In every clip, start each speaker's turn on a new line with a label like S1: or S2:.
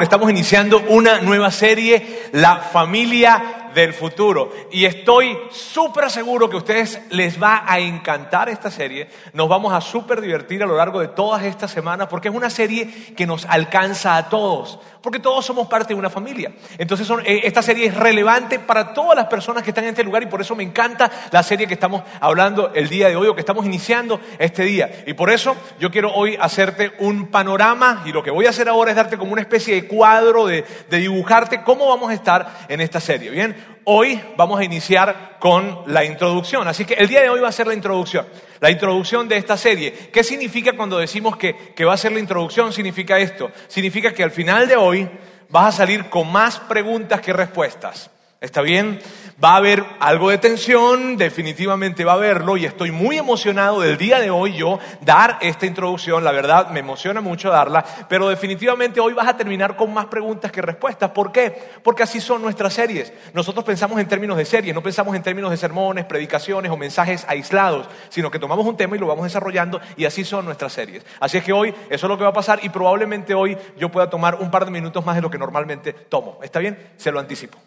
S1: Estamos iniciando una nueva serie, La familia del futuro. Y estoy súper seguro que a ustedes les va a encantar esta serie. Nos vamos a súper divertir a lo largo de todas estas semanas porque es una serie que nos alcanza a todos. Porque todos somos parte de una familia. Entonces eh, esta serie es relevante para todas las personas que están en este lugar y por eso me encanta la serie que estamos hablando el día de hoy o que estamos iniciando este día. Y por eso yo quiero hoy hacerte un panorama y lo que voy a hacer ahora es darte como una especie de cuadro de, de dibujarte cómo vamos a estar en esta serie. Bien, hoy vamos a iniciar con la introducción. Así que el día de hoy va a ser la introducción. La introducción de esta serie. ¿Qué significa cuando decimos que, que va a ser la introducción? Significa esto. Significa que al final de hoy vas a salir con más preguntas que respuestas. ¿Está bien? Va a haber algo de tensión, definitivamente va a haberlo y estoy muy emocionado del día de hoy yo dar esta introducción, la verdad me emociona mucho darla, pero definitivamente hoy vas a terminar con más preguntas que respuestas. ¿Por qué? Porque así son nuestras series. Nosotros pensamos en términos de series, no pensamos en términos de sermones, predicaciones o mensajes aislados, sino que tomamos un tema y lo vamos desarrollando y así son nuestras series. Así es que hoy eso es lo que va a pasar y probablemente hoy yo pueda tomar un par de minutos más de lo que normalmente tomo. ¿Está bien? Se lo anticipo.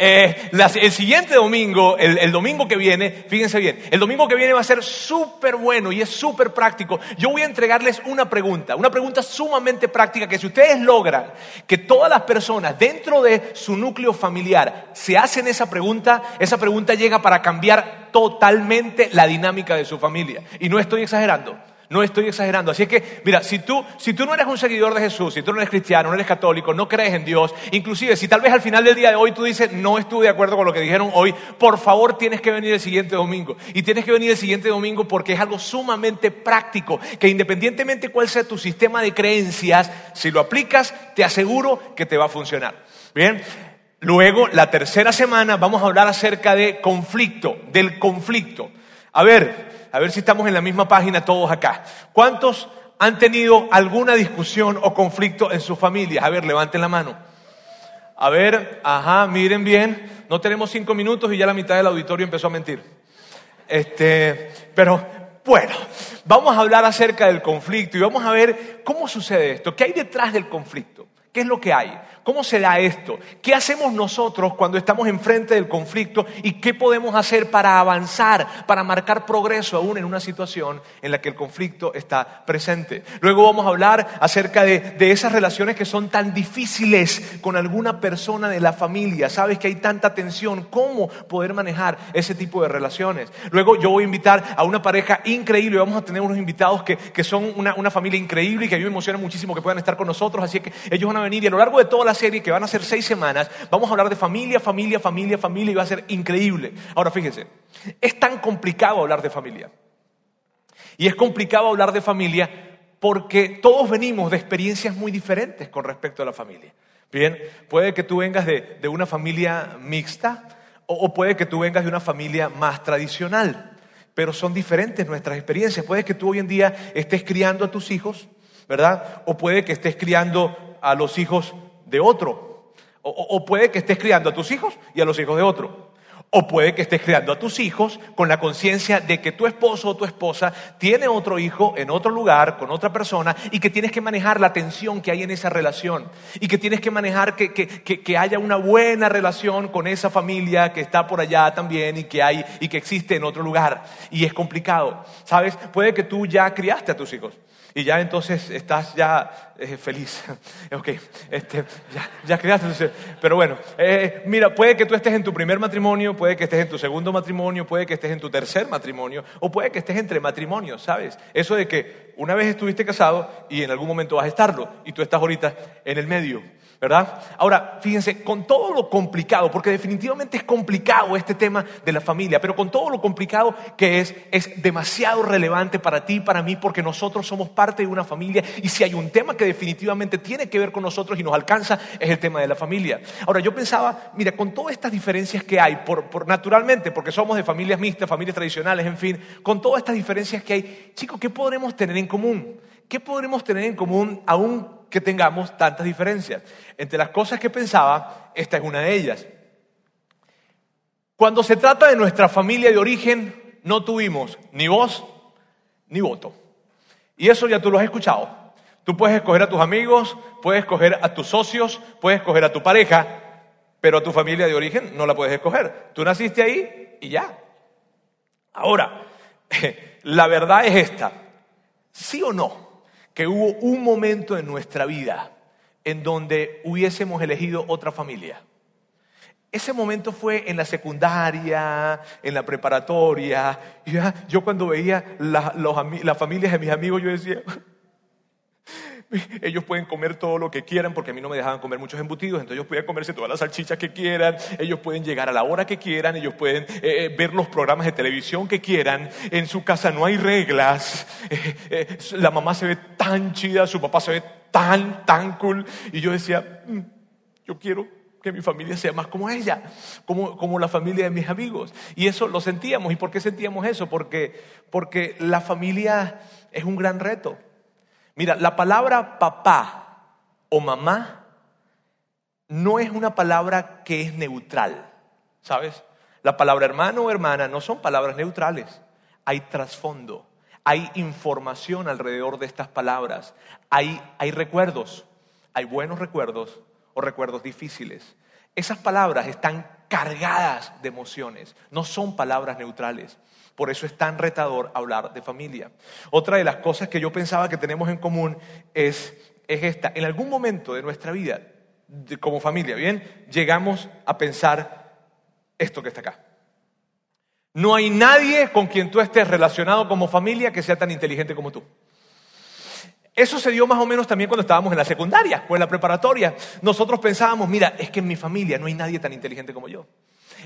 S1: Eh, el siguiente domingo, el, domingo que viene, fíjense bien, el domingo que viene va a ser súper bueno y es súper práctico. Yo voy a entregarles una pregunta, una pregunta sumamente práctica que si ustedes logran que todas las personas dentro de su núcleo familiar se hacen esa pregunta, esa pregunta llega para cambiar totalmente la dinámica de su familia. Y no estoy exagerando. No estoy exagerando. Así es que, mira, si tú, si tú no eres un seguidor de Jesús, si tú no eres cristiano, no eres católico, no crees en Dios, inclusive si tal vez al final del día de hoy tú dices, no estuve de acuerdo con lo que dijeron hoy, por favor tienes que venir el siguiente domingo. Y tienes que venir el siguiente domingo porque es algo sumamente práctico, que independientemente cuál sea tu sistema de creencias, si lo aplicas, te aseguro que te va a funcionar. Bien. Luego, la tercera semana, vamos a hablar acerca de conflicto, del conflicto. A ver, a ver si estamos en la misma página todos acá. ¿Cuántos han tenido alguna discusión o conflicto en sus familias? A ver, levanten la mano. A ver, ajá, miren bien. No tenemos cinco minutos y ya la mitad del auditorio empezó a mentir. Este, pero bueno, vamos a hablar acerca del conflicto y vamos a ver cómo sucede esto, qué hay detrás del conflicto, qué es lo que hay. ¿Cómo se da esto? ¿Qué hacemos nosotros cuando estamos enfrente del conflicto y qué podemos hacer para avanzar, para marcar progreso aún en una situación en la que el conflicto está presente? Luego vamos a hablar acerca de, esas relaciones que son tan difíciles con alguna persona de la familia. Sabes que hay tanta tensión, ¿cómo poder manejar ese tipo de relaciones? Luego yo voy a invitar a una pareja increíble, vamos a tener unos invitados que, son una, una, familia increíble y que a mí me emociona muchísimo que puedan estar con nosotros, así que ellos van a venir y a lo largo de todas las serie que van a ser seis semanas, vamos a hablar de familia, familia, familia, familia y va a ser increíble. Ahora fíjense, es tan complicado hablar de familia. Y es complicado hablar de familia porque todos venimos de experiencias muy diferentes con respecto a la familia. Bien, puede que tú vengas de, una familia mixta o, o puede que tú vengas de una familia más tradicional, pero son diferentes nuestras experiencias. Puede que tú hoy en día estés criando a tus hijos, ¿verdad? O puede que estés criando a los hijos de otro. O, puede que estés criando a tus hijos y a los hijos de otro. O puede que estés criando a tus hijos con la conciencia de que tu esposo o tu esposa tiene otro hijo en otro lugar, con otra persona, y que tienes que manejar la tensión que hay en esa relación. Y que tienes que manejar que, que, haya una buena relación con esa familia que está por allá también y que hay y que existe en otro lugar. Y es complicado. ¿Sabes? Puede que tú ya criaste a tus hijos y ya entonces estás ya eh, feliz. ok, este, ya, ya creaste. Pero bueno, eh, mira, puede que tú estés en tu primer matrimonio, puede que estés en tu segundo matrimonio, puede que estés en tu tercer matrimonio, o puede que estés entre matrimonios, ¿sabes? Eso de que una vez estuviste casado y en algún momento vas a estarlo, y tú estás ahorita en el medio. ¿Verdad? Ahora, fíjense, con todo lo complicado, porque definitivamente es complicado este tema de la familia, pero con todo lo complicado que es, es demasiado relevante para ti y para mí, porque nosotros somos parte de una familia y si hay un tema que definitivamente tiene que ver con nosotros y nos alcanza, es el tema de la familia. Ahora, yo pensaba, mira, con todas estas diferencias que hay, por, naturalmente, porque somos de familias mixtas, familias tradicionales, en fin, con todas estas diferencias que hay, chicos, ¿qué podremos tener en común? ¿Qué podremos tener en común aún que tengamos tantas diferencias. Entre las cosas que pensaba, esta es una de ellas. Cuando se trata de nuestra familia de origen, no tuvimos ni voz ni voto. Y eso ya tú lo has escuchado. Tú puedes escoger a tus amigos, puedes escoger a tus socios, puedes escoger a tu pareja, pero a tu familia de origen no la puedes escoger. Tú naciste ahí y ya. Ahora, la verdad es esta. ¿Sí o no? Que hubo un momento en nuestra vida en donde hubiésemos elegido otra familia. Ese momento fue en la secundaria, en la preparatoria. Yo cuando veía las familias de mis amigos, yo decía, ellos pueden comer todo lo que quieran porque a mí no me dejaban comer muchos embutidos, entonces ellos pueden comerse todas las salchichas que quieran, ellos pueden llegar a la hora que quieran, ellos pueden eh, eh, ver los programas de televisión que quieran, en su casa no hay reglas, eh, la mamá se ve tan chida, su papá se ve tan, tan cool, y yo decía, mm, yo quiero que mi familia sea más como ella, como, como la familia de mis amigos. Y eso lo sentíamos. ¿Y por qué sentíamos eso? Porque, porque la familia es un gran reto. Mira, la palabra papá o mamá no es una palabra que es neutral, ¿sabes? La palabra hermano o hermana no son palabras neutrales. Hay trasfondo, hay información alrededor de estas palabras, hay, hay recuerdos, hay buenos recuerdos o recuerdos difíciles. Esas palabras están cargadas de emociones, no son palabras neutrales. Por eso es tan retador hablar de familia. Otra de las cosas que yo pensaba que tenemos en común es, esta. En algún momento de nuestra vida, como familia, ¿bien? Llegamos a pensar esto que está acá. No hay nadie con quien tú estés relacionado como familia que sea tan inteligente como tú. Eso se dio más o menos también cuando estábamos en la secundaria o en la preparatoria. Nosotros pensábamos, mira, es que en mi familia no hay nadie tan inteligente como yo.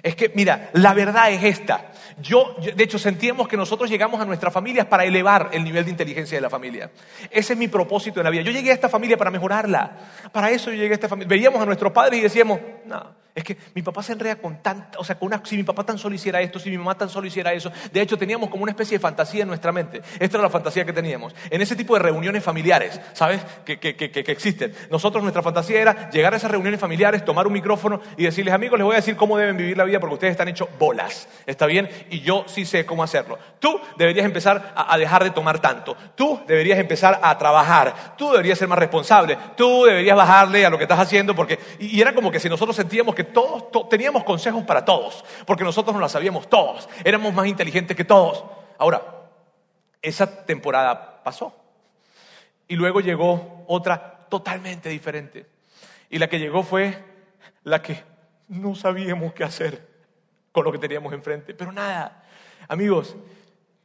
S1: Es que, mira, la verdad es esta. Yo, de hecho, sentíamos que nosotros llegamos a nuestras familias para elevar el nivel de inteligencia de la familia. Ese es mi propósito en la vida. Yo llegué a esta familia para mejorarla. Para eso yo llegué a esta familia. Veíamos a nuestros padres y decíamos, no, es que mi papá se enreda con tanta, o sea, con una, si mi papá tan solo hiciera esto, si mi mamá tan solo hiciera eso. De hecho, teníamos como una especie de fantasía en nuestra mente. Esta era la fantasía que teníamos. En ese tipo de reuniones familiares, ¿sabes? Que, que, que, que existen. Nosotros, nuestra fantasía era llegar a esas reuniones familiares, tomar un micrófono y decirles, amigos, les voy a decir cómo deben vivir la vida porque ustedes están hechos bolas. ¿Está bien? Y yo sí sé cómo hacerlo. Tú deberías empezar a, dejar de tomar tanto. Tú deberías empezar a trabajar. Tú deberías ser más responsable. Tú deberías bajarle a lo que estás haciendo porque... Y, y era como que si nosotros sentíamos que todos, teníamos consejos para todos, porque nosotros no las sabíamos todos, éramos más inteligentes que todos. Ahora, esa temporada pasó. Y luego llegó otra totalmente diferente. Y la que llegó fue la que no sabíamos qué hacer con lo que teníamos enfrente. Pero nada, amigos,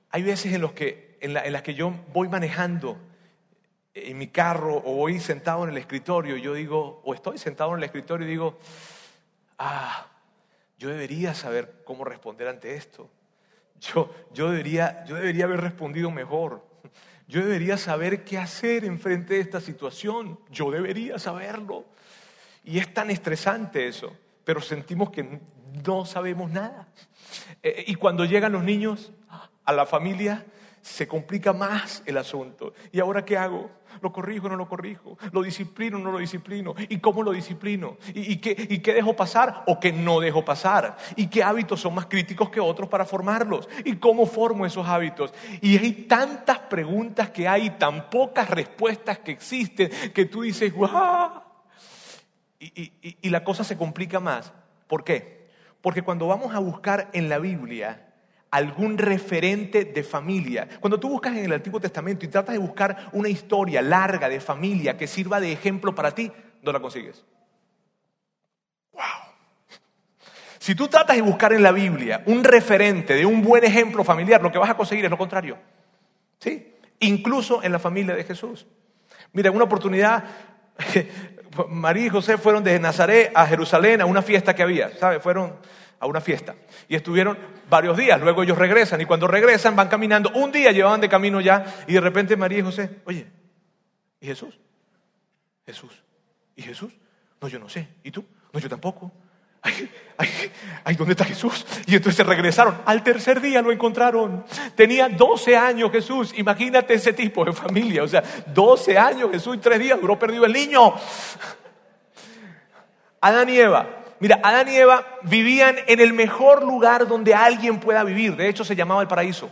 S1: hay veces en, los que, en, las que yo voy manejando en mi carro o voy sentado en el escritorio yo digo, o estoy sentado en el escritorio y digo, ah, yo debería saber cómo responder ante esto. Yo, yo, debería, yo debería haber respondido mejor. Yo debería saber qué hacer en frente de esta situación. Yo debería saberlo. Y es tan estresante eso, pero sentimos que no sabemos nada. Eh, y cuando llegan los niños a la familia, se complica más el asunto. ¿Y ahora qué hago? ¿Lo corrijo o no lo corrijo? ¿Lo disciplino o no lo disciplino? ¿Y cómo lo disciplino? ¿Y, qué, ¿Y qué dejo pasar o qué no dejo pasar? ¿Y qué hábitos son más críticos que otros para formarlos? ¿Y cómo formo esos hábitos? Y hay tantas preguntas que hay, tan pocas respuestas que existen, que tú dices, ¡guau! Y, y la cosa se complica más. ¿Por qué? Porque cuando vamos a buscar en la Biblia, algún referente de familia. Cuando tú buscas en el Antiguo Testamento y tratas de buscar una historia larga de familia que sirva de ejemplo para ti, no la consigues. ¡Wow! Si tú tratas de buscar en la Biblia un referente de un buen ejemplo familiar, lo que vas a conseguir es lo contrario. ¿Sí? Incluso en la familia de Jesús. Mira, en una oportunidad, María y José fueron desde Nazaret a Jerusalén a una fiesta que había, ¿sabes? Fueron a una fiesta. Y estuvieron varios días, luego ellos regresan y cuando regresan van caminando, un día llevaban de camino ya y de repente María y José, oye, ¿y Jesús? Jesús. ¿Y Jesús? No, yo no sé. ¿Y tú? No, yo tampoco. Ay, ay, ¿dónde está Jesús? Y entonces regresaron. Al tercer día lo encontraron. Tenía 12 años Jesús. Imagínate ese tipo de familia. O sea, 12 años Jesús y tres días duró perdido el niño. Adán y Eva Mira, Adán y Eva vivían en el mejor lugar donde alguien pueda vivir. De hecho, se llamaba el paraíso.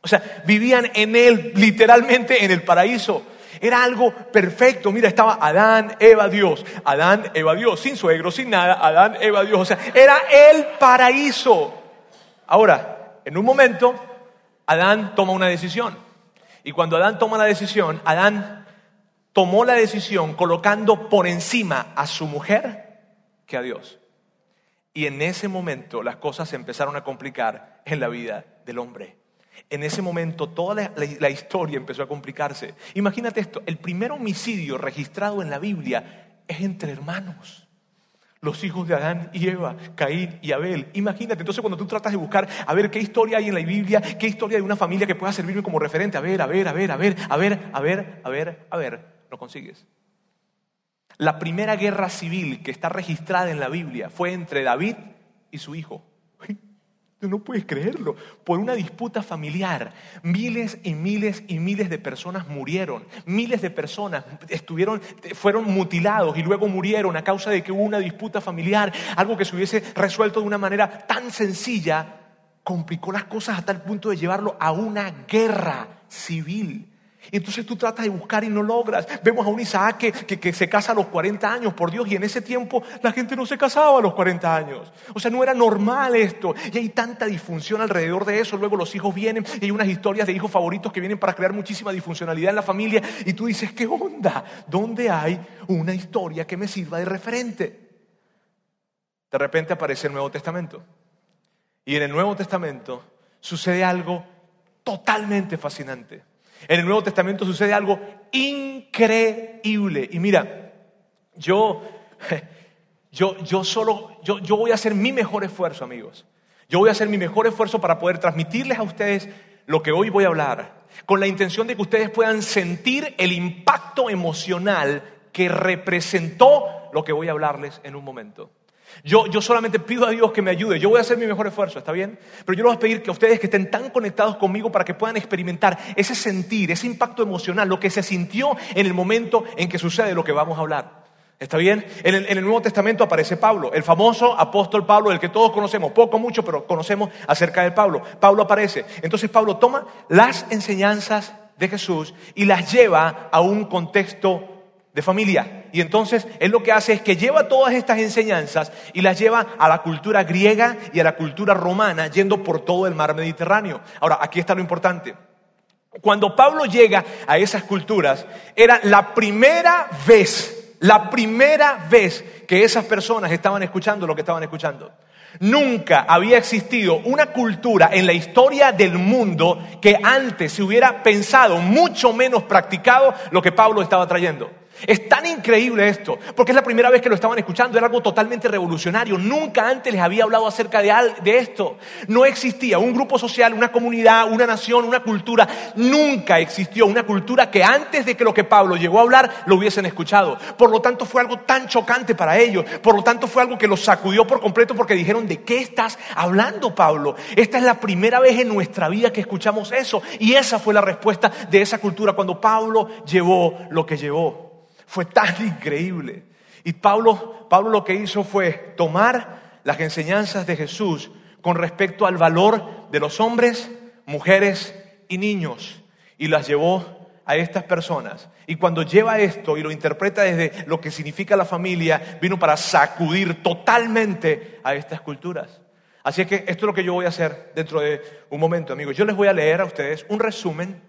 S1: O sea, vivían en él, literalmente en el paraíso. Era algo perfecto. Mira, estaba Adán, Eva, Dios. Adán, Eva, Dios. Sin suegro, sin nada. Adán, Eva, Dios. O sea, era el paraíso. Ahora, en un momento, Adán toma una decisión. Y cuando Adán toma la decisión, Adán tomó la decisión colocando por encima a su mujer que a Dios. Y en ese momento las cosas se empezaron a complicar en la vida del hombre. En ese momento toda la, historia empezó a complicarse. Imagínate esto, el primer homicidio registrado en la Biblia es entre hermanos. Los hijos de Adán y Eva, Caín y Abel. Imagínate, entonces cuando tú tratas de buscar a ver qué historia hay en la Biblia, qué historia de una familia que pueda servirme como referente, a ver, a ver, a ver, a ver, a ver, a ver, a ver, a ver, no consigues. La primera guerra civil que está registrada en la Biblia fue entre David y su hijo. Tú no puedes creerlo. Por una disputa familiar, miles y miles y miles de personas murieron. Miles de personas estuvieron, fueron mutilados y luego murieron a causa de que hubo una disputa familiar. Algo que se hubiese resuelto de una manera tan sencilla, complicó las cosas hasta el punto de llevarlo a una guerra civil. Entonces tú tratas de buscar y no logras. Vemos a un Isaac que, se casa a los 40 años, por Dios, y en ese tiempo la gente no se casaba a los 40 años. O sea, no era normal esto. Y hay tanta disfunción alrededor de eso. Luego los hijos vienen y hay unas historias de hijos favoritos que vienen para crear muchísima disfuncionalidad en la familia. Y tú dices, ¿qué onda? ¿Dónde hay una historia que me sirva de referente? De repente aparece el Nuevo Testamento. Y en el Nuevo Testamento sucede algo totalmente fascinante. En el Nuevo Testamento sucede algo increíble. Y mira, yo, yo, yo solo, yo, yo voy a hacer mi mejor esfuerzo, amigos. Yo voy a hacer mi mejor esfuerzo para poder transmitirles a ustedes lo que hoy voy a hablar, con la intención de que ustedes puedan sentir el impacto emocional que representó lo que voy a hablarles en un momento. Yo, solamente pido a Dios que me ayude. Yo voy a hacer mi mejor esfuerzo, ¿está bien? Pero yo les voy a pedir que ustedes que estén tan conectados conmigo para que puedan experimentar ese sentir, ese impacto emocional, lo que se sintió en el momento en que sucede lo que vamos a hablar. ¿Está bien? En el, en el, Nuevo Testamento aparece Pablo, el famoso apóstol Pablo, el que todos conocemos, poco, mucho, pero conocemos acerca de Pablo. Pablo aparece. Entonces Pablo toma las enseñanzas de Jesús y las lleva a un contexto de familia. Y entonces él lo que hace es que lleva todas estas enseñanzas y las lleva a la cultura griega y a la cultura romana, yendo por todo el mar Mediterráneo. Ahora, aquí está lo importante. Cuando Pablo llega a esas culturas, era la primera vez, la primera vez que esas personas estaban escuchando lo que estaban escuchando. Nunca había existido una cultura en la historia del mundo que antes se hubiera pensado, mucho menos practicado, lo que Pablo estaba trayendo. Es tan increíble esto, porque es la primera vez que lo estaban escuchando, era algo totalmente revolucionario. Nunca antes les había hablado acerca de, de, esto. No existía un grupo social, una comunidad, una nación, una cultura. Nunca existió una cultura que antes de que lo que Pablo llegó a hablar lo hubiesen escuchado. Por lo tanto fue algo tan chocante para ellos. Por lo tanto fue algo que los sacudió por completo porque dijeron, ¿de qué estás hablando, Pablo? Esta es la primera vez en nuestra vida que escuchamos eso. Y esa fue la respuesta de esa cultura cuando Pablo llevó lo que llevó. Fue tan increíble. Y Pablo, Pablo lo que hizo fue tomar las enseñanzas de Jesús con respecto al valor de los hombres, mujeres y niños y las llevó a estas personas. Y cuando lleva esto y lo interpreta desde lo que significa la familia, vino para sacudir totalmente a estas culturas. Así es que esto es lo que yo voy a hacer dentro de un momento, amigos. Yo les voy a leer a ustedes un resumen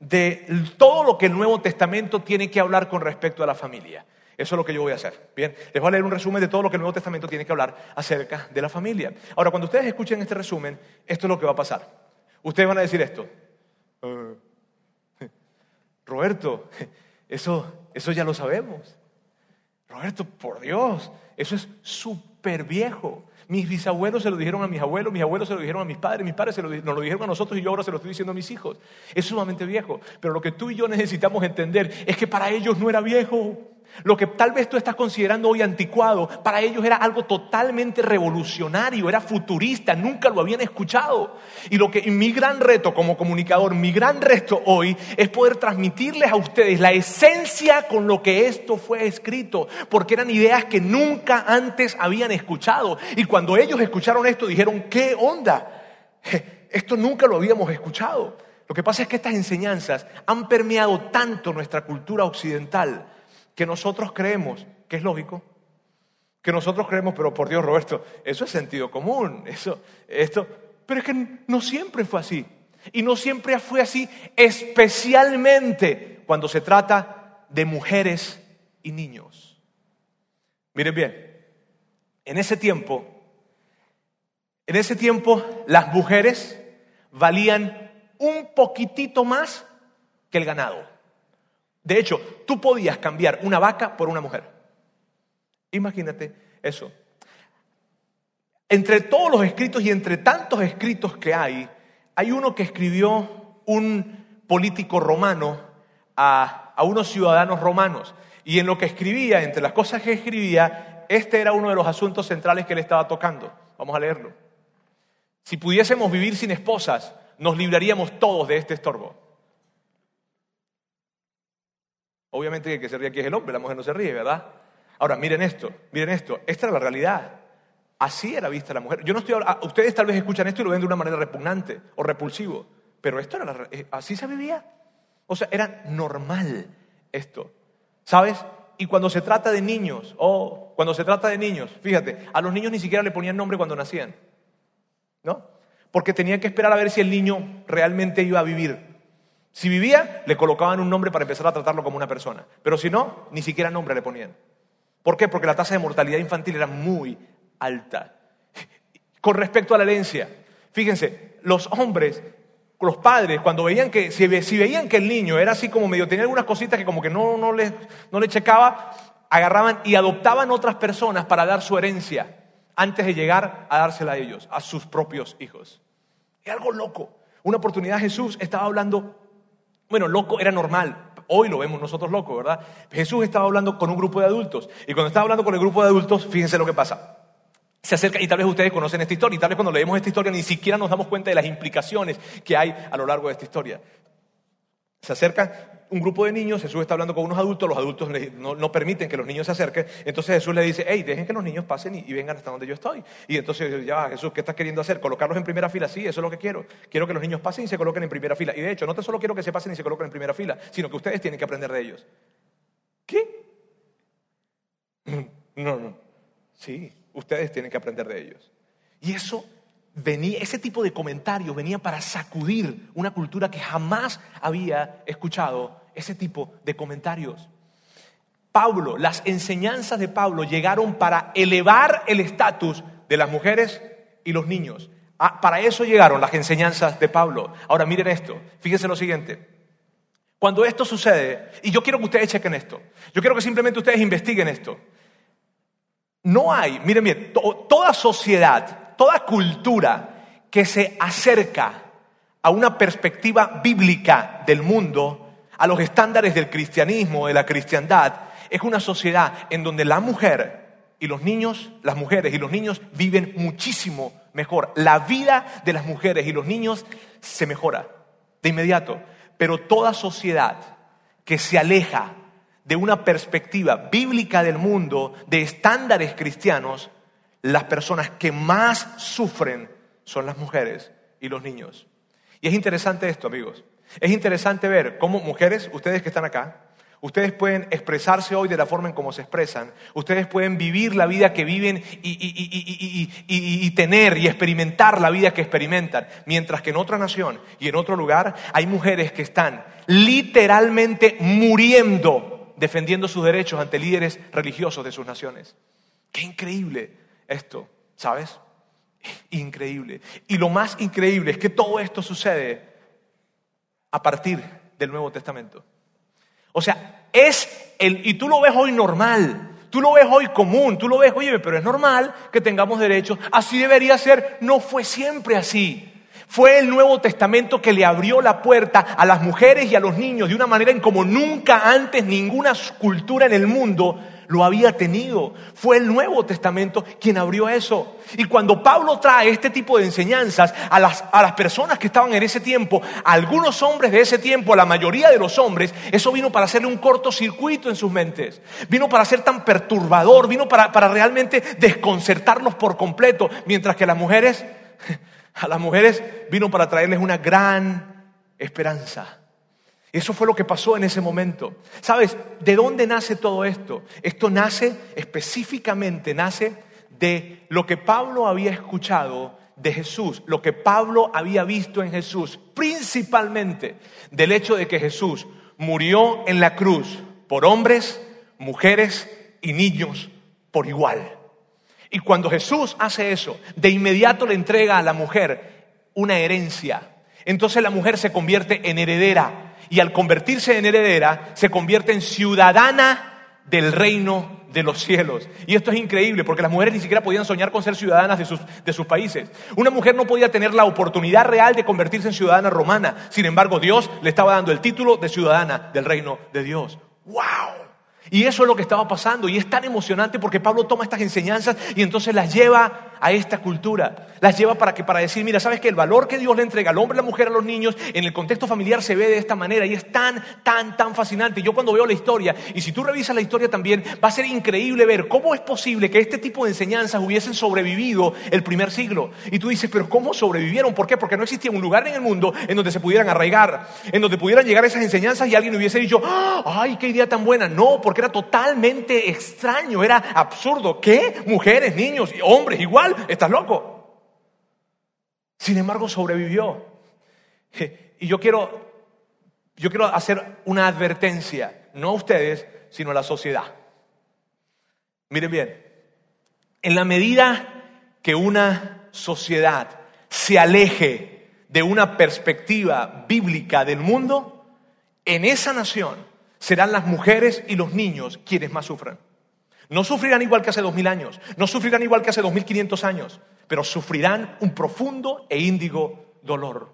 S1: de todo lo que el Nuevo Testamento tiene que hablar con respecto a la familia. Eso es lo que yo voy a hacer. Bien, les voy a leer un resumen de todo lo que el Nuevo Testamento tiene que hablar acerca de la familia. Ahora, cuando ustedes escuchen este resumen, esto es lo que va a pasar. Ustedes van a decir esto. Ah, Roberto, eso, eso ya lo sabemos. Roberto, por Dios, eso es súper viejo. Mis bisabuelos se lo dijeron a mis abuelos, mis abuelos se lo dijeron a mis padres, mis padres se lo, nos lo dijeron a nosotros y yo ahora se lo estoy diciendo a mis hijos. Es sumamente viejo. Pero lo que tú y yo necesitamos entender es que para ellos no era viejo. Lo que tal vez tú estás considerando hoy anticuado, para ellos era algo totalmente revolucionario, era futurista, nunca lo habían escuchado. Y lo que mi gran reto como comunicador, mi gran reto hoy es poder transmitirles a ustedes la esencia con lo que esto fue escrito, porque eran ideas que nunca antes habían escuchado. Y cuando ellos escucharon esto dijeron, ¿qué onda? Esto nunca lo habíamos escuchado. Lo que pasa es que estas enseñanzas han permeado tanto nuestra cultura occidental que nosotros creemos que es lógico, que nosotros creemos, pero por Dios, Roberto, eso es sentido común, eso, esto, pero es que no siempre fue así. Y no siempre fue así, especialmente cuando se trata de mujeres y niños. Miren bien, en ese tiempo, en ese tiempo las mujeres valían un poquitito más que el ganado. De hecho, tú podías cambiar una vaca por una mujer. Imagínate eso. Entre todos los escritos y entre tantos escritos que hay, hay uno que escribió un político romano a, unos ciudadanos romanos. Y en lo que escribía, entre las cosas que escribía, este era uno de los asuntos centrales que él estaba tocando. Vamos a leerlo. Si pudiésemos vivir sin esposas, nos libraríamos todos de este estorbo. Obviamente el que se ríe aquí es el hombre, la mujer no se ríe, ¿verdad? Ahora, miren esto, miren esto, esta era la realidad. Así era vista la mujer. Yo no estoy ustedes tal vez escuchan esto y lo ven de una manera repugnante o repulsivo, pero esto era eh, así se vivía. O sea, era normal esto. ¿Sabes? Y cuando se trata de niños, o cuando se trata de niños, fíjate, a los niños ni siquiera le ponían nombre cuando nacían. ¿No? Porque tenían que esperar a ver si el niño realmente iba a vivir. Si vivía, le colocaban un nombre para empezar a tratarlo como una persona. Pero si no, ni siquiera nombre le ponían. ¿Por qué? Porque la tasa de mortalidad infantil era muy alta. Con respecto a la herencia, fíjense, los hombres, los padres, cuando veían que, si, veían que el niño era así como medio, tenía algunas cositas que como que no, no, le, no le checaba, agarraban y adoptaban otras personas para dar su herencia antes de llegar a dársela a ellos, a sus propios hijos. Es algo loco. Una oportunidad Jesús estaba hablando bueno, loco era normal. Hoy lo vemos nosotros loco, ¿verdad? Jesús estaba hablando con un grupo de adultos. Y cuando estaba hablando con el grupo de adultos, fíjense lo que pasa. Se acerca, y tal vez ustedes conocen esta historia, y tal vez cuando leemos esta historia ni siquiera nos damos cuenta de las implicaciones que hay a lo largo de esta historia. Se acerca un grupo de niños, Jesús está hablando con unos adultos, los adultos no, permiten que los niños se acerquen, entonces Jesús le dice, hey, dejen que los niños pasen y, vengan hasta donde yo estoy. Y entonces, ya, Jesús, ¿qué estás queriendo hacer? ¿Colocarlos en primera fila? Sí, eso es lo que quiero. Quiero que los niños pasen y se coloquen en primera fila. Y de hecho, no te solo quiero que se pasen y se coloquen en primera fila, sino que ustedes tienen que aprender de ellos. ¿Qué? No, no. Sí, ustedes tienen que aprender de ellos. Y eso venía, ese tipo de comentarios venía para sacudir una cultura que jamás había escuchado ese tipo de comentarios. Pablo, las enseñanzas de Pablo llegaron para elevar el estatus de las mujeres y los niños. Ah, para eso llegaron las enseñanzas de Pablo. Ahora miren esto, fíjense lo siguiente. Cuando esto sucede, y yo quiero que ustedes chequen esto, yo quiero que simplemente ustedes investiguen esto. No hay, miren bien, toda sociedad, toda cultura que se acerca a una perspectiva bíblica del mundo, a los estándares del cristianismo, de la cristiandad, es una sociedad en donde la mujer y los niños, las mujeres y los niños viven muchísimo mejor. La vida de las mujeres y los niños se mejora de inmediato. Pero toda sociedad que se aleja de una perspectiva bíblica del mundo, de estándares cristianos, las personas que más sufren son las mujeres y los niños. Y es interesante esto, amigos. Es interesante ver cómo mujeres, ustedes que están acá, ustedes pueden expresarse hoy de la forma en cómo se expresan, ustedes pueden vivir la vida que viven y, tener y experimentar la vida que experimentan, mientras que en otra nación y en otro lugar hay mujeres que están literalmente muriendo defendiendo sus derechos ante líderes religiosos de sus naciones. Qué increíble esto, ¿sabes? Increíble. Y lo más increíble es que todo esto sucede a partir del Nuevo Testamento. O sea, es el, y tú lo ves hoy normal, tú lo ves hoy común, tú lo ves, oye, pero es normal que tengamos derechos, así debería ser, no fue siempre así. Fue el Nuevo Testamento que le abrió la puerta a las mujeres y a los niños de una manera en como nunca antes ninguna cultura en el mundo lo había tenido. Fue el Nuevo Testamento quien abrió eso. Y cuando Pablo trae este tipo de enseñanzas a las, a las personas que estaban en ese tiempo, a algunos hombres de ese tiempo, a la mayoría de los hombres, eso vino para hacerle un cortocircuito en sus mentes. Vino para ser tan perturbador, vino para, para realmente desconcertarlos por completo. Mientras que a las mujeres, a las mujeres vino para traerles una gran esperanza. Eso fue lo que pasó en ese momento. ¿Sabes? ¿De dónde nace todo esto? Esto nace específicamente, nace de lo que Pablo había escuchado de Jesús, lo que Pablo había visto en Jesús, principalmente del hecho de que Jesús murió en la cruz por hombres, mujeres y niños por igual. Y cuando Jesús hace eso, de inmediato le entrega a la mujer una herencia. Entonces la mujer se convierte en heredera y al convertirse en heredera se convierte en ciudadana del reino de los cielos. Y esto es increíble porque las mujeres ni siquiera podían soñar con ser ciudadanas de sus, de sus, países. Una mujer no podía tener la oportunidad real de convertirse en ciudadana romana. Sin embargo, Dios le estaba dando el título de ciudadana del reino de Dios. ¡Wow! Y eso es lo que estaba pasando y es tan emocionante porque Pablo toma estas enseñanzas y entonces las lleva a esta cultura. Las lleva para que para decir, mira, sabes que el valor que Dios le entrega al hombre, a la mujer, a los niños en el contexto familiar se ve de esta manera y es tan tan tan fascinante. Yo cuando veo la historia y si tú revisas la historia también va a ser increíble ver cómo es posible que este tipo de enseñanzas hubiesen sobrevivido el primer siglo. Y tú dices, pero ¿cómo sobrevivieron? ¿Por qué? Porque no existía un lugar en el mundo en donde se pudieran arraigar, en donde pudieran llegar esas enseñanzas y alguien hubiese dicho, "Ay, qué idea tan buena." No, porque era totalmente extraño, era absurdo. ¿Qué? Mujeres, niños, hombres, igual, estás loco. Sin embargo, sobrevivió. Y yo quiero, yo quiero hacer una advertencia, no a ustedes, sino a la sociedad. Miren bien, en la medida que una sociedad se aleje de una perspectiva bíblica del mundo, en esa nación serán las mujeres y los niños quienes más sufran. No sufrirán igual que hace dos mil años, no sufrirán igual que hace dos mil quinientos años, pero sufrirán un profundo e índigo dolor.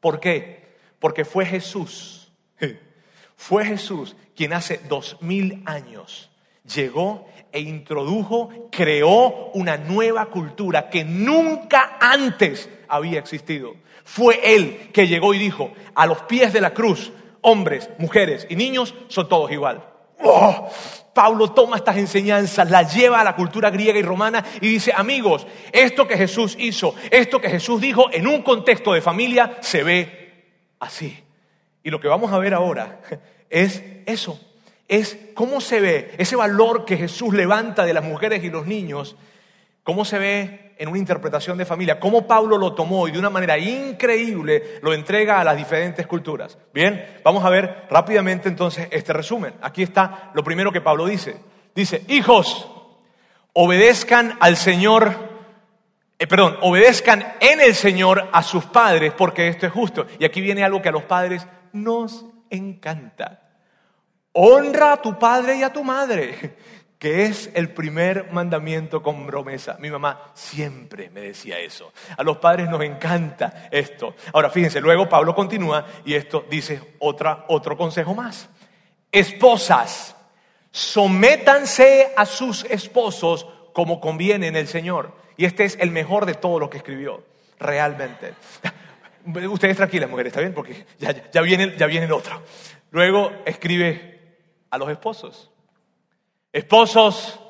S1: ¿Por qué? Porque fue Jesús, fue Jesús quien hace dos mil años llegó e introdujo, creó una nueva cultura que nunca antes había existido. Fue Él que llegó y dijo, a los pies de la cruz, hombres, mujeres y niños son todos igual. ¡Oh! Pablo toma estas enseñanzas, las lleva a la cultura griega y romana y dice, amigos, esto que Jesús hizo, esto que Jesús dijo en un contexto de familia se ve así. Y lo que vamos a ver ahora es eso, es cómo se ve ese valor que Jesús levanta de las mujeres y los niños, cómo se ve en una interpretación de familia, cómo Pablo lo tomó y de una manera increíble lo entrega a las diferentes culturas. Bien, vamos a ver rápidamente entonces este resumen. Aquí está lo primero que Pablo dice. Dice, hijos, obedezcan al Señor, eh, perdón, obedezcan en el Señor a sus padres porque esto es justo. Y aquí viene algo que a los padres nos encanta. Honra a tu padre y a tu madre que es el primer mandamiento con promesa. Mi mamá siempre me decía eso. A los padres nos encanta esto. Ahora fíjense, luego Pablo continúa y esto dice otra, otro consejo más. Esposas, sométanse a sus esposos como conviene en el Señor. Y este es el mejor de todo lo que escribió, realmente. Ustedes tranquilas, mujeres, ¿está bien? Porque ya, ya, viene, ya viene el otro. Luego escribe a los esposos Esposos,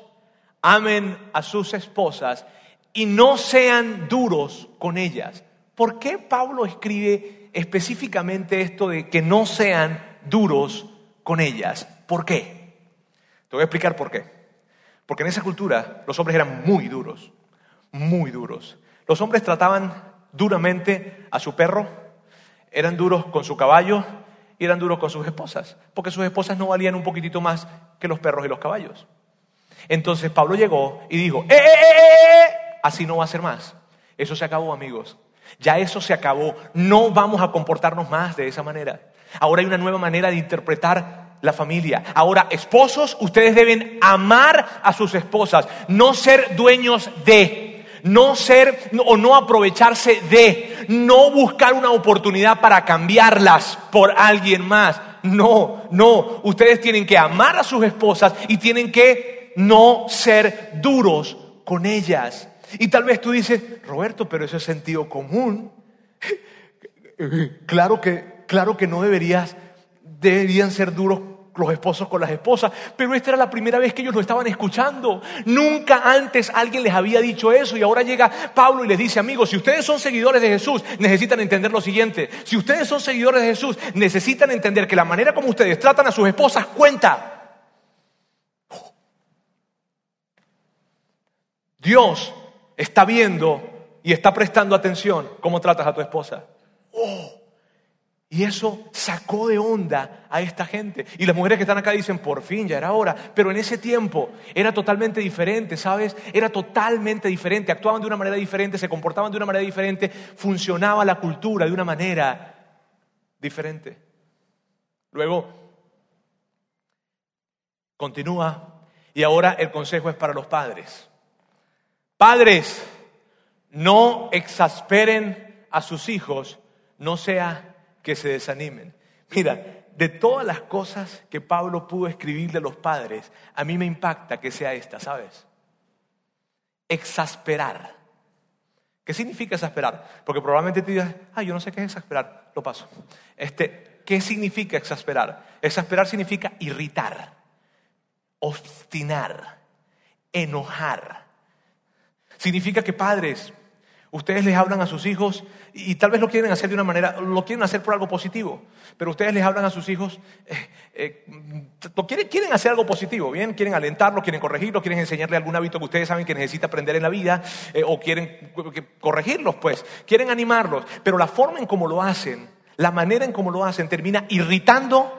S1: amen a sus esposas y no sean duros con ellas. ¿Por qué Pablo escribe específicamente esto de que no sean duros con ellas? ¿Por qué? Te voy a explicar por qué. Porque en esa cultura los hombres eran muy duros, muy duros. Los hombres trataban duramente a su perro, eran duros con su caballo, y eran duros con sus esposas, porque sus esposas no valían un poquitito más que los perros y los caballos. Entonces Pablo llegó y dijo, ¡eh, eh, eh, eh! eh! Así no va a ser más. Eso se acabó, amigos. Ya eso se acabó. No vamos a comportarnos más de esa manera. Ahora hay una nueva manera de interpretar la familia. Ahora, esposos, ustedes deben amar a sus esposas, no ser dueños de no ser o no aprovecharse de, no buscar una oportunidad para cambiarlas por alguien más. No, no, ustedes tienen que amar a sus esposas y tienen que no ser duros con ellas. Y tal vez tú dices, Roberto, pero eso es sentido común. Claro que, claro que no deberías, deberían ser duros los esposos con las esposas, pero esta era la primera vez que ellos lo estaban escuchando. Nunca antes alguien les había dicho eso y ahora llega Pablo y les dice, amigos, si ustedes son seguidores de Jesús, necesitan entender lo siguiente. Si ustedes son seguidores de Jesús, necesitan entender que la manera como ustedes tratan a sus esposas cuenta. Dios está viendo y está prestando atención cómo tratas a tu esposa. Oh, y eso sacó de onda a esta gente. Y las mujeres que están acá dicen, por fin, ya era hora. Pero en ese tiempo era totalmente diferente, ¿sabes? Era totalmente diferente. Actuaban de una manera diferente, se comportaban de una manera diferente, funcionaba la cultura de una manera diferente. Luego, continúa. Y ahora el consejo es para los padres. Padres, no exasperen a sus hijos, no sea que se desanimen. Mira, de todas las cosas que Pablo pudo escribirle a los padres, a mí me impacta que sea esta, ¿sabes? Exasperar. ¿Qué significa exasperar? Porque probablemente te digas, ah, yo no sé qué es exasperar, lo paso. Este, ¿Qué significa exasperar? Exasperar significa irritar, obstinar, enojar. Significa que padres, Ustedes les hablan a sus hijos y, tal vez lo quieren hacer de una manera, lo quieren hacer por algo positivo, pero ustedes les hablan a sus hijos, eh, eh, quieren, hacer algo positivo, ¿bien? Quieren alentarlo, quieren corregirlo, quieren enseñarle algún hábito que ustedes saben que necesita aprender en la vida eh, o quieren corregirlos, pues, quieren animarlos, pero la forma en cómo lo hacen, la manera en cómo lo hacen termina irritando,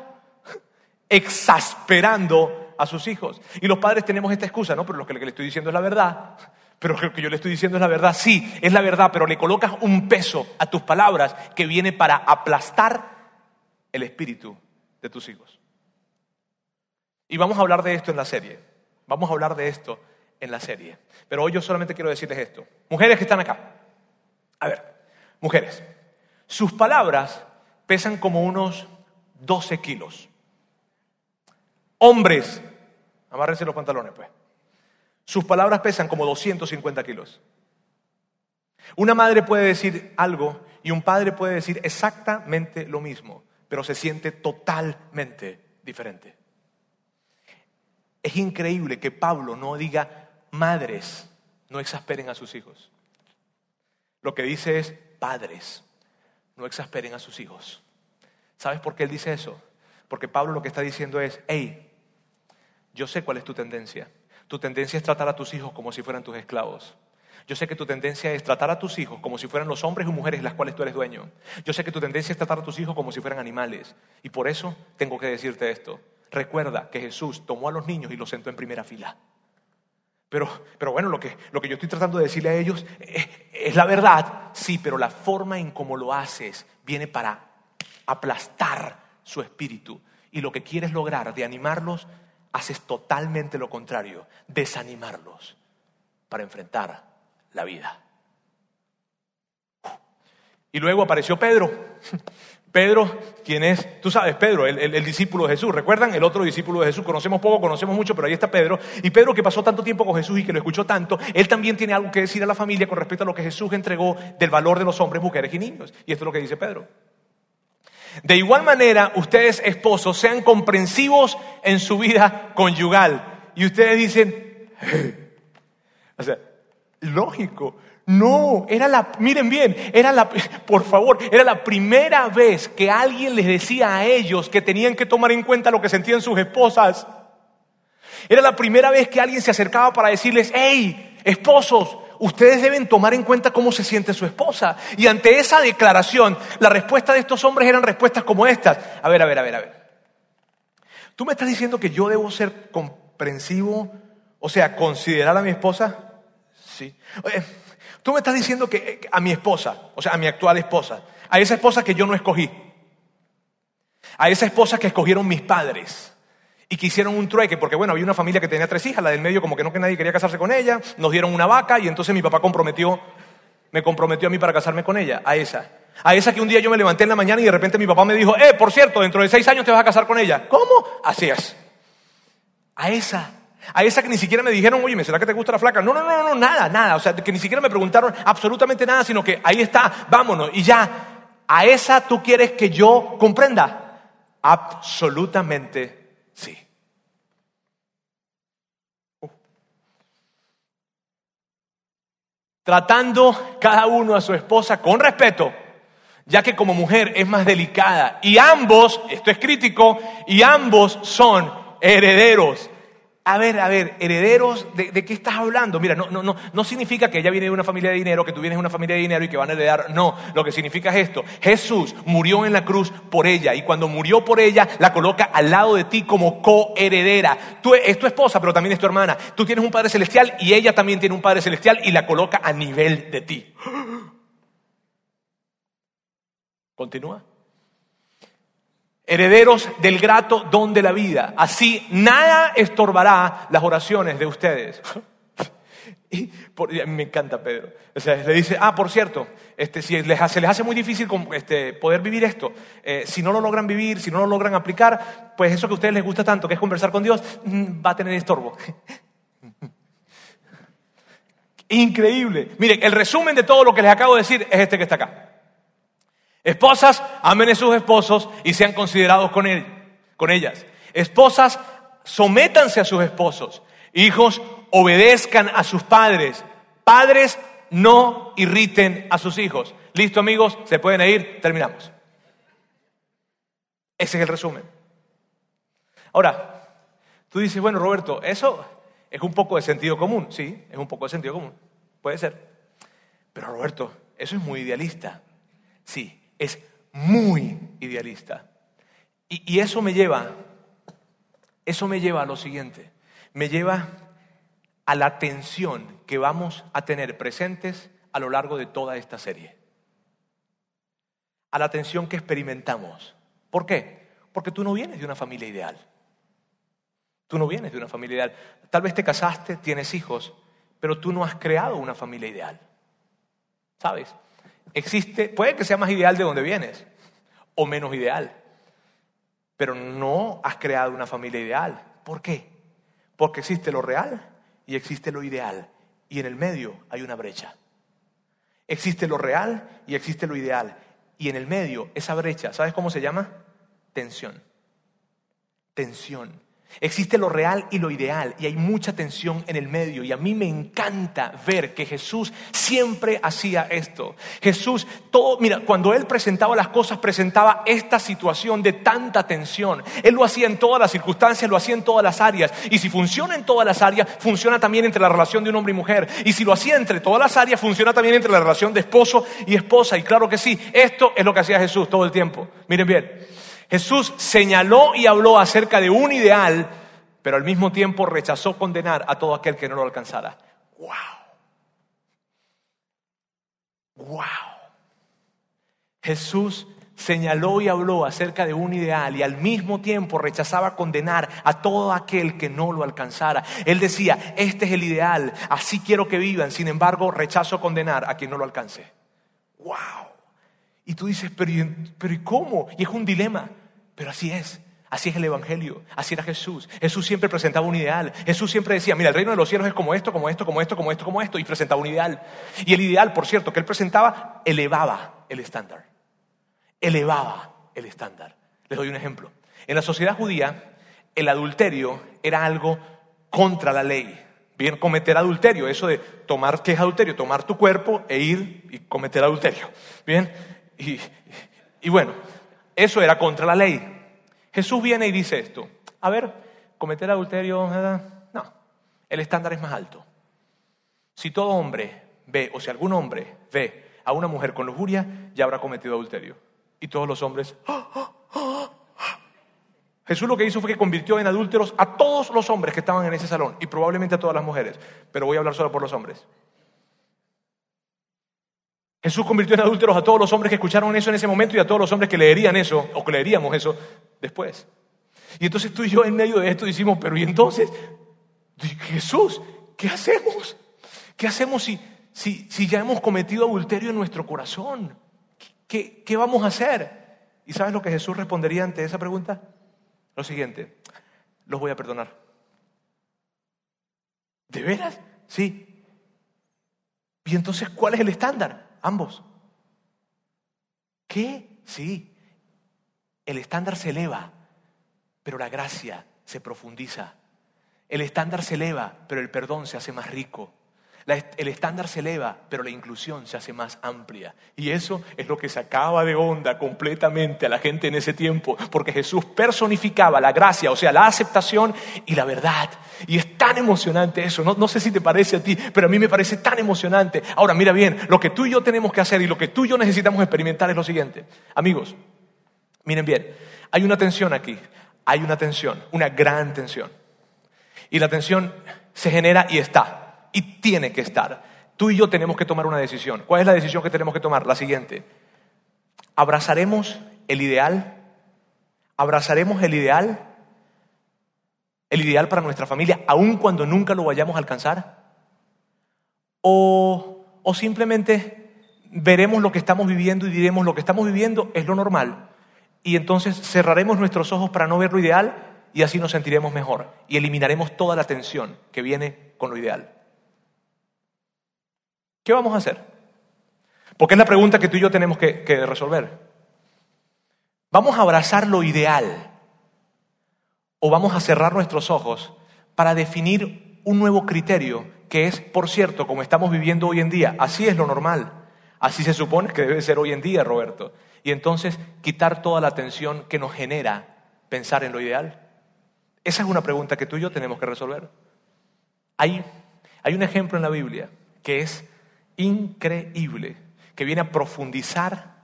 S1: exasperando a sus hijos. Y los padres tenemos esta excusa, ¿no? Pero lo que le estoy diciendo es la verdad. Pero lo que yo le estoy diciendo es la verdad. Sí, es la verdad, pero le colocas un peso a tus palabras que viene para aplastar el espíritu de tus hijos. Y vamos a hablar de esto en la serie. Vamos a hablar de esto en la serie. Pero hoy yo solamente quiero decirles esto. Mujeres que están acá. A ver, mujeres. Sus palabras pesan como unos 12 kilos. Hombres, amárrense los pantalones, pues. Sus palabras pesan como 250 kilos. Una madre puede decir algo y un padre puede decir exactamente lo mismo, pero se siente totalmente diferente. Es increíble que Pablo no diga, madres, no exasperen a sus hijos. Lo que dice es, padres, no exasperen a sus hijos. ¿Sabes por qué él dice eso? Porque Pablo lo que está diciendo es, hey, yo sé cuál es tu tendencia. Tu tendencia es tratar a tus hijos como si fueran tus esclavos. Yo sé que tu tendencia es tratar a tus hijos como si fueran los hombres y mujeres de las cuales tú eres dueño. Yo sé que tu tendencia es tratar a tus hijos como si fueran animales. Y por eso tengo que decirte esto. Recuerda que Jesús tomó a los niños y los sentó en primera fila. Pero, pero bueno, lo que, lo que yo estoy tratando de decirle a ellos es, es la verdad. Sí, pero la forma en cómo lo haces viene para aplastar su espíritu. Y lo que quieres lograr de animarlos haces totalmente lo contrario, desanimarlos para enfrentar la vida. Y luego apareció Pedro. Pedro, quien es, tú sabes, Pedro, el, discípulo de Jesús. ¿Recuerdan? El otro discípulo de Jesús. Conocemos poco, conocemos mucho, pero ahí está Pedro. Y Pedro, que pasó tanto tiempo con Jesús y que lo escuchó tanto, él también tiene algo que decir a la familia con respecto a lo que Jesús entregó del valor de los hombres, mujeres y niños. Y esto es lo que dice Pedro. De igual manera, ustedes esposos sean comprensivos en su vida conyugal. Y ustedes dicen, o sea, lógico. No, era la, miren bien, era la, por favor, era la primera vez que alguien les decía a ellos que tenían que tomar en cuenta lo que sentían sus esposas. Era la primera vez que alguien se acercaba para decirles, hey, esposos, ustedes deben tomar en cuenta cómo se siente su esposa. Y ante esa declaración, la respuesta de estos hombres eran respuestas como estas. A ver, a ver, a ver, a ver. ¿Tú me estás diciendo que yo debo ser comprensivo? O sea, considerar a mi esposa? Sí. Tú me estás diciendo que eh, a mi esposa, o sea, a mi actual esposa, a esa esposa que yo no escogí, a esa esposa que escogieron mis padres, y que hicieron un trueque, porque bueno, había una familia que tenía tres hijas, la del medio como que no que nadie quería casarse con ella, nos dieron una vaca y entonces mi papá comprometió, me comprometió a mí para casarme con ella, a esa. A esa que un día yo me levanté en la mañana y de repente mi papá me dijo, eh, por cierto, dentro de seis años te vas a casar con ella. ¿Cómo? Así es. A esa. A esa que ni siquiera me dijeron, oye, ¿será que te gusta la flaca? No, no, no, no, nada, nada. O sea, que ni siquiera me preguntaron absolutamente nada, sino que ahí está, vámonos. Y ya, a esa tú quieres que yo comprenda. Absolutamente sí. Uh. Tratando cada uno a su esposa con respeto, ya que como mujer es más delicada. Y ambos, esto es crítico, y ambos son herederos a ver, a ver, herederos, ¿de, qué estás hablando? Mira, no, no, no, no significa que ella viene de una familia de dinero, que tú vienes de una familia de dinero y que van a heredar. No, lo que significa es esto. Jesús murió en la cruz por ella y cuando murió por ella la coloca al lado de ti como coheredera. Tú es tu esposa, pero también es tu hermana. Tú tienes un Padre Celestial y ella también tiene un Padre Celestial y la coloca a nivel de ti. Continúa herederos del grato don de la vida. Así nada estorbará las oraciones de ustedes. Me encanta Pedro. O sea, le dice, ah, por cierto, este, si les, se les hace muy difícil este, poder vivir esto, eh, si no lo logran vivir, si no lo logran aplicar, pues eso que a ustedes les gusta tanto, que es conversar con Dios, mm, va a tener estorbo. Increíble. Miren, el resumen de todo lo que les acabo de decir es este que está acá. Esposas, amen a sus esposos y sean considerados con, él, con ellas. Esposas, sométanse a sus esposos. Hijos, obedezcan a sus padres. Padres, no irriten a sus hijos. Listo amigos, se pueden ir, terminamos. Ese es el resumen. Ahora, tú dices, bueno Roberto, eso es un poco de sentido común. Sí, es un poco de sentido común. Puede ser. Pero Roberto, eso es muy idealista. Sí, es muy idealista. Y, eso me lleva, eso me lleva a lo siguiente, me lleva a la tensión que vamos a tener presentes a lo largo de toda esta serie. A la tensión que experimentamos. ¿Por qué? Porque tú no vienes de una familia ideal. Tú no vienes de una familia ideal. Tal vez te casaste, tienes hijos, pero tú no has creado una familia ideal. ¿Sabes? Existe, puede que sea más ideal de donde vienes o menos ideal, pero no has creado una familia ideal. ¿Por qué? Porque existe lo real y existe lo ideal y en el medio hay una brecha. Existe lo real y existe lo ideal y en el medio esa brecha, ¿sabes cómo se llama? Tensión. Tensión. Existe lo real y lo ideal y hay mucha tensión en el medio y a mí me encanta ver que Jesús siempre hacía esto. Jesús, todo, mira, cuando él presentaba las cosas, presentaba esta situación de tanta tensión. Él lo hacía en todas las circunstancias, lo hacía en todas las áreas. Y si funciona en todas las áreas, funciona también entre la relación de un hombre y mujer. Y si lo hacía entre todas las áreas, funciona también entre la relación de esposo y esposa. Y claro que sí, esto es lo que hacía Jesús todo el tiempo. Miren bien. Jesús señaló y habló acerca de un ideal, pero al mismo tiempo rechazó condenar a todo aquel que no lo alcanzara. ¡Wow! ¡Wow! Jesús señaló y habló acerca de un ideal y al mismo tiempo rechazaba condenar a todo aquel que no lo alcanzara. Él decía, este es el ideal, así quiero que vivan, sin embargo rechazo condenar a quien no lo alcance. ¡Wow! Y tú dices, pero pero ¿y cómo? Y es un dilema. Pero así es. Así es el Evangelio, así era Jesús. Jesús siempre presentaba un ideal. Jesús siempre decía, mira, el reino de los cielos es como esto, como esto, como esto, como esto, como esto, y presentaba un ideal. Y el ideal, por cierto, que él presentaba, elevaba el estándar. Elevaba el estándar. Les doy un ejemplo. En la sociedad judía, el adulterio era algo contra la ley. Bien, cometer adulterio, eso de tomar, ¿qué es adulterio? Tomar tu cuerpo e ir y cometer adulterio. Bien, y, y bueno, eso era contra la ley. Jesús viene y dice esto. A ver, cometer adulterio, no, el estándar es más alto. Si todo hombre ve, o si algún hombre ve a una mujer con lujuria, ya habrá cometido adulterio. Y todos los hombres... ¡ah, ah, ah, Jesús lo que hizo fue que convirtió en adúlteros a todos los hombres que estaban en ese salón y probablemente a todas las mujeres, pero voy a hablar solo por los hombres. Jesús convirtió en adúlteros a todos los hombres que escucharon eso en ese momento y a todos los hombres que leerían eso o que leeríamos eso después. Y entonces tú y yo en medio de esto decimos, pero ¿y entonces? Jesús, ¿qué hacemos? ¿Qué hacemos si, si, si ya hemos cometido adulterio en nuestro corazón? ¿Qué, ¿Qué vamos a hacer? ¿Y sabes lo que Jesús respondería ante esa pregunta? Lo siguiente, los voy a perdonar. ¿De veras? Sí. ¿Y entonces cuál es el estándar? Ambos. ¿Qué? Sí, el estándar se eleva, pero la gracia se profundiza. El estándar se eleva, pero el perdón se hace más rico. El estándar se eleva, pero la inclusión se hace más amplia. Y eso es lo que sacaba de onda completamente a la gente en ese tiempo, porque Jesús personificaba la gracia, o sea, la aceptación y la verdad. Y es tan emocionante eso. No, sé si te parece a ti, pero a mí me parece tan emocionante. Ahora, mira bien, lo que tú y yo tenemos que hacer y lo que tú y yo necesitamos experimentar es lo siguiente. Amigos, miren bien, hay una tensión aquí, hay una tensión, una gran tensión. Y la tensión se genera y está, y tiene que estar. Tú y yo tenemos que tomar una decisión. ¿Cuál es la decisión que tenemos que tomar? La siguiente. ¿Abrazaremos el ideal? ¿Abrazaremos el ideal? ¿El ideal para nuestra familia, aun cuando nunca lo vayamos a alcanzar? ¿O, o simplemente veremos lo que estamos viviendo y diremos lo que estamos viviendo es lo normal? Y entonces cerraremos nuestros ojos para no ver lo ideal y así nos sentiremos mejor y eliminaremos toda la tensión que viene con lo ideal. ¿Qué vamos a hacer? Porque es la pregunta que tú y yo tenemos que, resolver. ¿Vamos a abrazar lo ideal o vamos a cerrar nuestros ojos para definir un nuevo criterio que es, por cierto, como estamos viviendo hoy en día? Así es lo normal. Así se supone que debe ser hoy en día, Roberto. Y entonces quitar toda la tensión que nos genera pensar en lo ideal. Esa es una pregunta que tú y yo tenemos que resolver. Hay, hay un ejemplo en la Biblia que es increíble, que viene a profundizar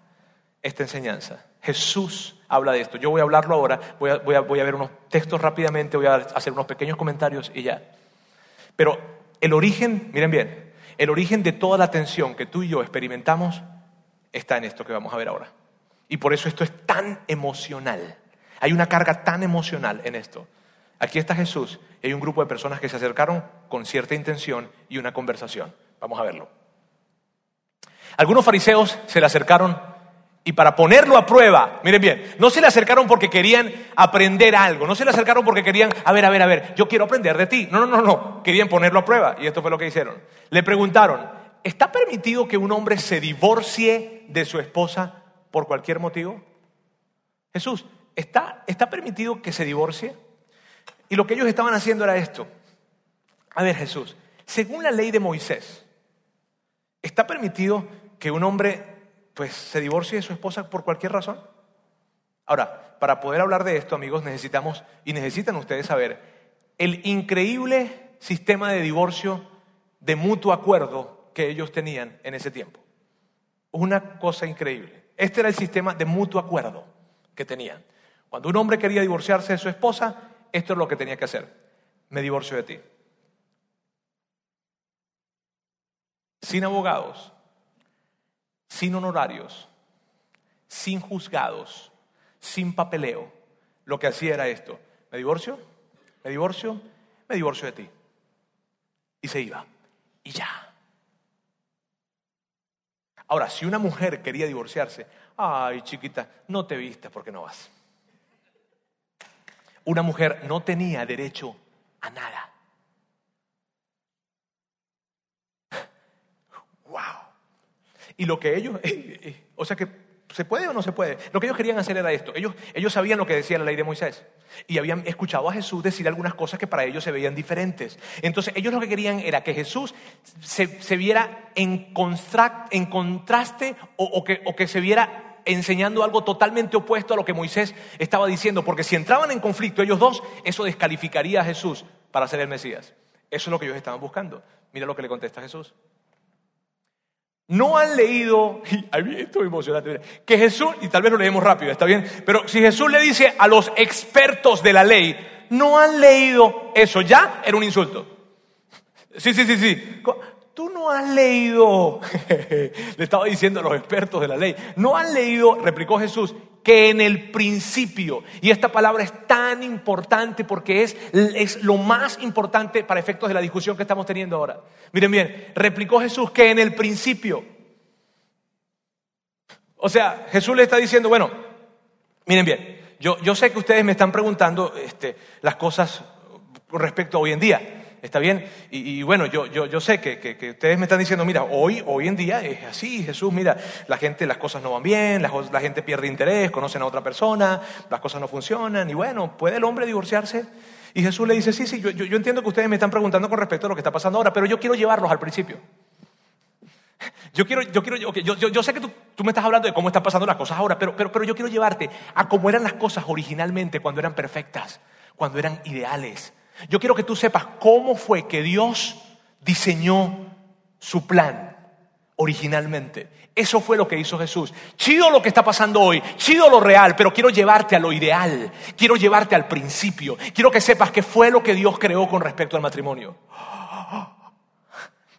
S1: esta enseñanza. Jesús habla de esto. Yo voy a hablarlo ahora, voy a, voy a, voy a ver unos textos rápidamente, voy a hacer unos pequeños comentarios y ya. Pero el origen, miren bien, el origen de toda la tensión que tú y yo experimentamos está en esto que vamos a ver ahora. Y por eso esto es tan emocional. Hay una carga tan emocional en esto. Aquí está Jesús y hay un grupo de personas que se acercaron con cierta intención y una conversación. Vamos a verlo. Algunos fariseos se le acercaron y para ponerlo a prueba, miren bien, no se le acercaron porque querían aprender algo, no se le acercaron porque querían, a ver, a ver, a ver, yo quiero aprender de ti. No, no, no, no, querían ponerlo a prueba y esto fue lo que hicieron. Le preguntaron, ¿está permitido que un hombre se divorcie de su esposa por cualquier motivo? Jesús, ¿está, está permitido que se divorcie? Y lo que ellos estaban haciendo era esto. A ver, Jesús, según la ley de Moisés, ¿está permitido que un hombre pues se divorcie de su esposa por cualquier razón? Ahora, para poder hablar de esto, amigos, necesitamos y necesitan ustedes saber el increíble sistema de divorcio de mutuo acuerdo que ellos tenían en ese tiempo. Una cosa increíble. Este era el sistema de mutuo acuerdo que tenían. Cuando un hombre quería divorciarse de su esposa, esto es lo que tenía que hacer. Me divorcio de ti. Sin abogados, sin honorarios, sin juzgados, sin papeleo. Lo que hacía era esto. Me divorcio, me divorcio, me divorcio de ti. Y se iba. Y ya. Ahora, si una mujer quería divorciarse, ay chiquita, no te vistas porque no vas una mujer no tenía derecho a nada. ¡Wow! Y lo que ellos, eh, eh, o sea que, ¿se puede o no se puede? Lo que ellos querían hacer era esto. Ellos, ellos sabían lo que decía la ley de Moisés. Y habían escuchado a Jesús decir algunas cosas que para ellos se veían diferentes. Entonces ellos lo que querían era que Jesús se, viera en, en contraste o, que, o que se viera enseñando algo totalmente opuesto a lo que Moisés estaba diciendo, porque si entraban en conflicto ellos dos, eso descalificaría a Jesús para ser el Mesías. Eso es lo que ellos estaban buscando. Mira lo que le contesta Jesús. No han leído, esto es emocionante, que Jesús, y tal vez lo leemos rápido, está bien, pero si Jesús le dice a los expertos de la ley, no han leído eso, ya era un insulto. Sí, sí, sí, sí. Tú no has leído, le estaba diciendo a los expertos de la ley, no han leído, replicó Jesús, que en el principio, y esta palabra es tan importante porque es, es lo más importante para efectos de la discusión que estamos teniendo ahora. Miren bien, replicó Jesús que en el principio, o sea, Jesús le está diciendo, bueno, miren bien, yo, yo sé que ustedes me están preguntando este, las cosas respecto a hoy en día. ¿Está bien? Y, bueno, yo, yo, yo sé que, que, ustedes me están diciendo, mira, hoy, hoy en día es así, Jesús, mira, la gente, las cosas no van bien, la, gente pierde interés, conocen a otra persona, las cosas no funcionan, y bueno, ¿puede el hombre divorciarse? Y Jesús le dice, sí, sí, yo, yo, entiendo que ustedes me están preguntando con respecto a lo que está pasando ahora, pero yo quiero llevarlos al principio. Yo quiero, yo quiero, yo, yo, yo, sé que tú, tú, me estás hablando de cómo están pasando las cosas ahora, pero, pero, pero yo quiero llevarte a cómo eran las cosas originalmente, cuando eran perfectas, cuando eran ideales. Yo quiero que tú sepas cómo fue que Dios diseñó su plan originalmente. Eso fue lo que hizo Jesús. Chido lo que está pasando hoy, chido lo real, pero quiero llevarte a lo ideal, quiero llevarte al principio, quiero que sepas que fue lo que Dios creó con respecto al matrimonio.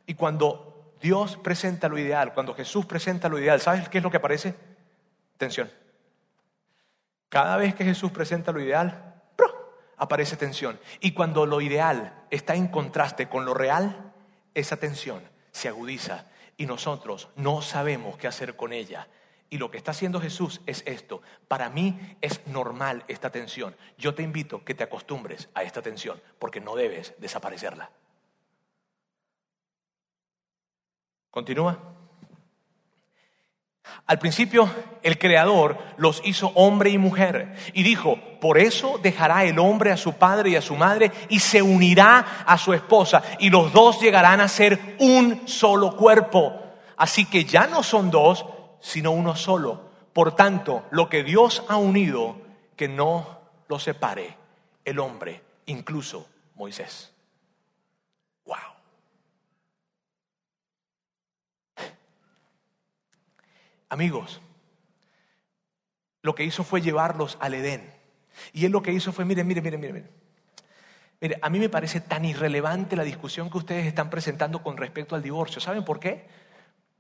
S1: Y cuando Dios presenta lo ideal, cuando Jesús presenta lo ideal, ¿sabes qué es lo que aparece? Tensión. Cada vez que Jesús presenta lo ideal, aparece tensión. Y cuando lo ideal está en contraste con lo real, esa tensión se agudiza y nosotros no sabemos qué hacer con ella. Y lo que está haciendo Jesús es esto. Para mí es normal esta tensión. Yo te invito que te acostumbres a esta tensión porque no debes desaparecerla. Continúa. Al principio el Creador los hizo hombre y mujer y dijo, por eso dejará el hombre a su padre y a su madre y se unirá a su esposa y los dos llegarán a ser un solo cuerpo. Así que ya no son dos, sino uno solo. Por tanto, lo que Dios ha unido, que no lo separe el hombre, incluso Moisés. Amigos, lo que hizo fue llevarlos al Edén. Y él lo que hizo fue, miren, miren, miren, miren. Mire, a mí me parece tan irrelevante la discusión que ustedes están presentando con respecto al divorcio. ¿Saben por qué?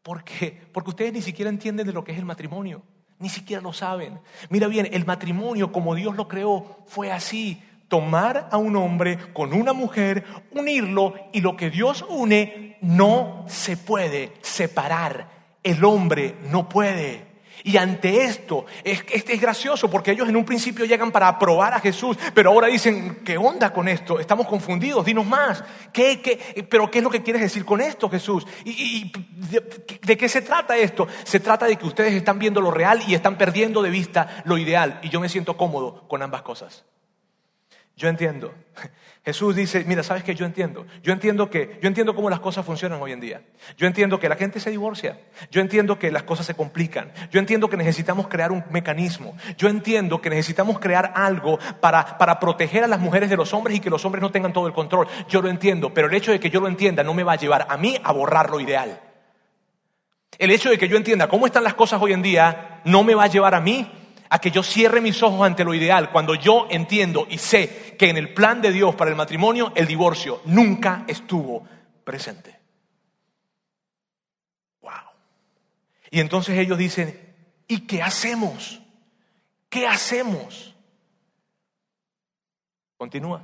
S1: Porque, porque ustedes ni siquiera entienden de lo que es el matrimonio. Ni siquiera lo saben. Mira bien, el matrimonio como Dios lo creó fue así. Tomar a un hombre con una mujer, unirlo y lo que Dios une no se puede separar el hombre no puede. Y ante esto, es, es, gracioso porque ellos en un principio llegan para aprobar a Jesús, pero ahora dicen, ¿qué onda con esto? Estamos confundidos, dinos más. ¿Qué, qué, pero qué es lo que quieres decir con esto, Jesús? ¿Y, y de, de, qué se trata esto? Se trata de que ustedes están viendo lo real y están perdiendo de vista lo ideal. Y yo me siento cómodo con ambas cosas. Yo entiendo. Jesús dice, mira, ¿sabes qué? Yo entiendo. Yo entiendo que yo entiendo cómo las cosas funcionan hoy en día. Yo entiendo que la gente se divorcia. Yo entiendo que las cosas se complican. Yo entiendo que necesitamos crear un mecanismo. Yo entiendo que necesitamos crear algo para, para proteger a las mujeres de los hombres y que los hombres no tengan todo el control. Yo lo entiendo, pero el hecho de que yo lo entienda no me va a llevar a mí a borrar lo ideal. El hecho de que yo entienda cómo están las cosas hoy en día no me va a llevar a mí a que yo cierre mis ojos ante lo ideal cuando yo entiendo y sé que en el plan de Dios para el matrimonio el divorcio nunca estuvo presente. Wow. Y entonces ellos dicen, ¿y qué hacemos? ¿Qué hacemos? Continúa.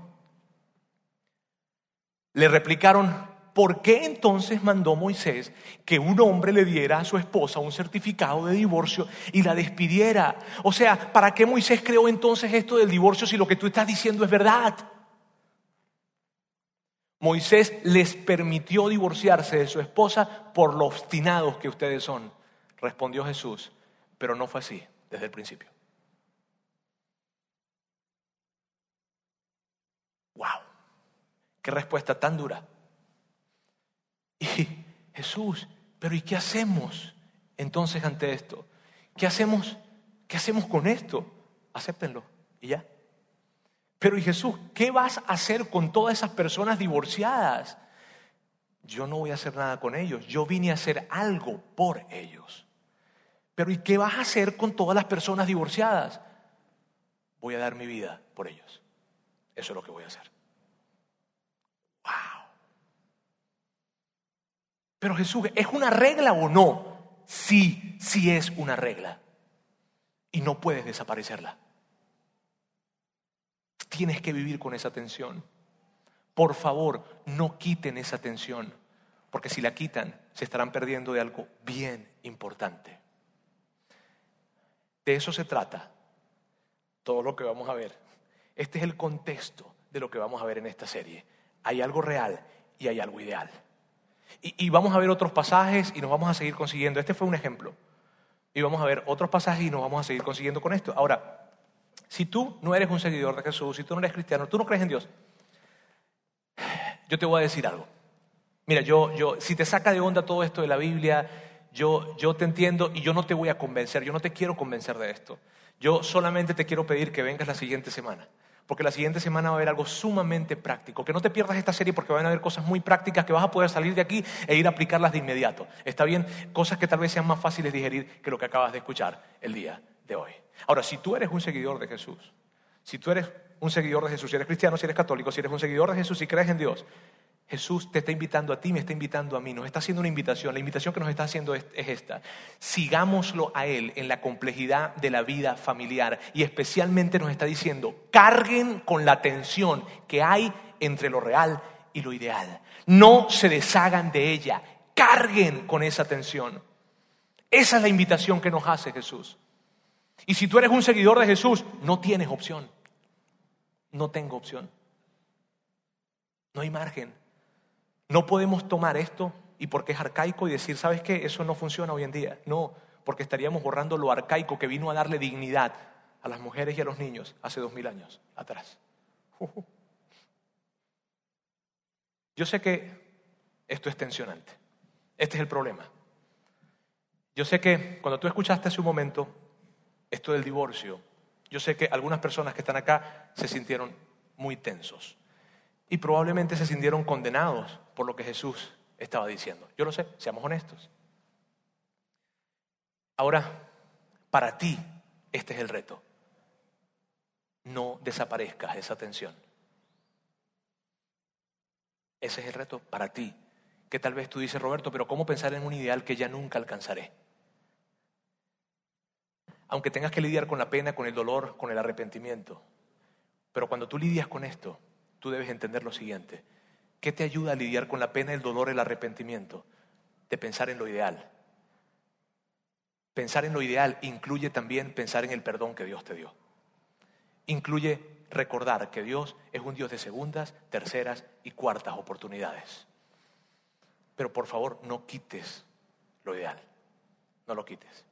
S1: Le replicaron, ¿por qué entonces mandó Moisés que un hombre le diera a su esposa un certificado de divorcio y la despidiera? O sea, ¿para qué Moisés creó entonces esto del divorcio si lo que tú estás diciendo es verdad? Moisés les permitió divorciarse de su esposa por lo obstinados que ustedes son, respondió Jesús, pero no fue así desde el principio. ¡Wow! ¡Qué respuesta tan dura! Y Jesús, pero ¿y qué hacemos entonces ante esto? ¿Qué hacemos? ¿Qué hacemos con esto? Acéptenlo y ya. Pero ¿y Jesús, qué vas a hacer con todas esas personas divorciadas? Yo no voy a hacer nada con ellos, yo vine a hacer algo por ellos. Pero ¿y qué vas a hacer con todas las personas divorciadas? Voy a dar mi vida por ellos. Eso es lo que voy a hacer. Pero Jesús, ¿es una regla o no? Sí, sí es una regla. Y no puedes desaparecerla. Tienes que vivir con esa tensión. Por favor, no quiten esa tensión, porque si la quitan, se estarán perdiendo de algo bien importante. De eso se trata todo lo que vamos a ver. Este es el contexto de lo que vamos a ver en esta serie. Hay algo real y hay algo ideal. Y, vamos a ver otros pasajes y nos vamos a seguir consiguiendo. Este fue un ejemplo. Y vamos a ver otros pasajes y nos vamos a seguir consiguiendo con esto. Ahora, Si tú no eres un seguidor de Jesús, si tú no eres cristiano, tú no crees en Dios, yo te voy a decir algo. Mira, yo, yo, si te saca de onda todo esto de la Biblia, yo, yo te entiendo y yo no te voy a convencer, yo no te quiero convencer de esto. Yo solamente te quiero pedir que vengas la siguiente semana porque la siguiente semana va a haber algo sumamente práctico. Que no te pierdas esta serie porque van a haber cosas muy prácticas que vas a poder salir de aquí e ir a aplicarlas de inmediato. Está bien, cosas que tal vez sean más fáciles de digerir que lo que acabas de escuchar el día de hoy. Ahora, si tú eres un seguidor de Jesús, si tú eres un seguidor de Jesús, si eres cristiano, si eres católico, si eres un seguidor de Jesús, si crees en Dios, Jesús te está invitando a ti, me está invitando a mí, nos está haciendo una invitación. La invitación que nos está haciendo es, esta. Sigámoslo a Él en la complejidad de la vida familiar y especialmente nos está diciendo, carguen con la tensión que hay entre lo real y lo ideal. No se deshagan de ella, carguen con esa tensión. Esa es la invitación que nos hace Jesús. Y si tú eres un seguidor de Jesús, no tienes opción. No tengo opción. No hay margen. No podemos tomar esto y porque es arcaico y decir, ¿sabes qué? Eso no funciona hoy en día. No, porque estaríamos borrando lo arcaico que vino a darle dignidad a las mujeres y a los niños hace dos mil años atrás. Yo sé que esto es tensionante. Este es el problema. Yo sé que cuando tú escuchaste hace un momento esto del divorcio, yo sé que algunas personas que están acá se sintieron muy tensos y probablemente se sintieron condenados por lo que Jesús estaba diciendo. Yo lo sé, seamos honestos. Ahora, para ti, este es el reto. No desaparezcas esa tensión. Ese es el reto para ti. Que tal vez tú dices, Roberto, pero ¿cómo pensar en un ideal que ya nunca alcanzaré? Aunque tengas que lidiar con la pena, con el dolor, con el arrepentimiento. Pero cuando tú lidias con esto, tú debes entender lo siguiente. ¿Qué te ayuda a lidiar con la pena, el dolor, el arrepentimiento? De pensar en lo ideal. Pensar en lo ideal incluye también pensar en el perdón que Dios te dio. Incluye recordar que Dios es un Dios de segundas, terceras y cuartas oportunidades. Pero por favor, no quites lo ideal. No lo quites.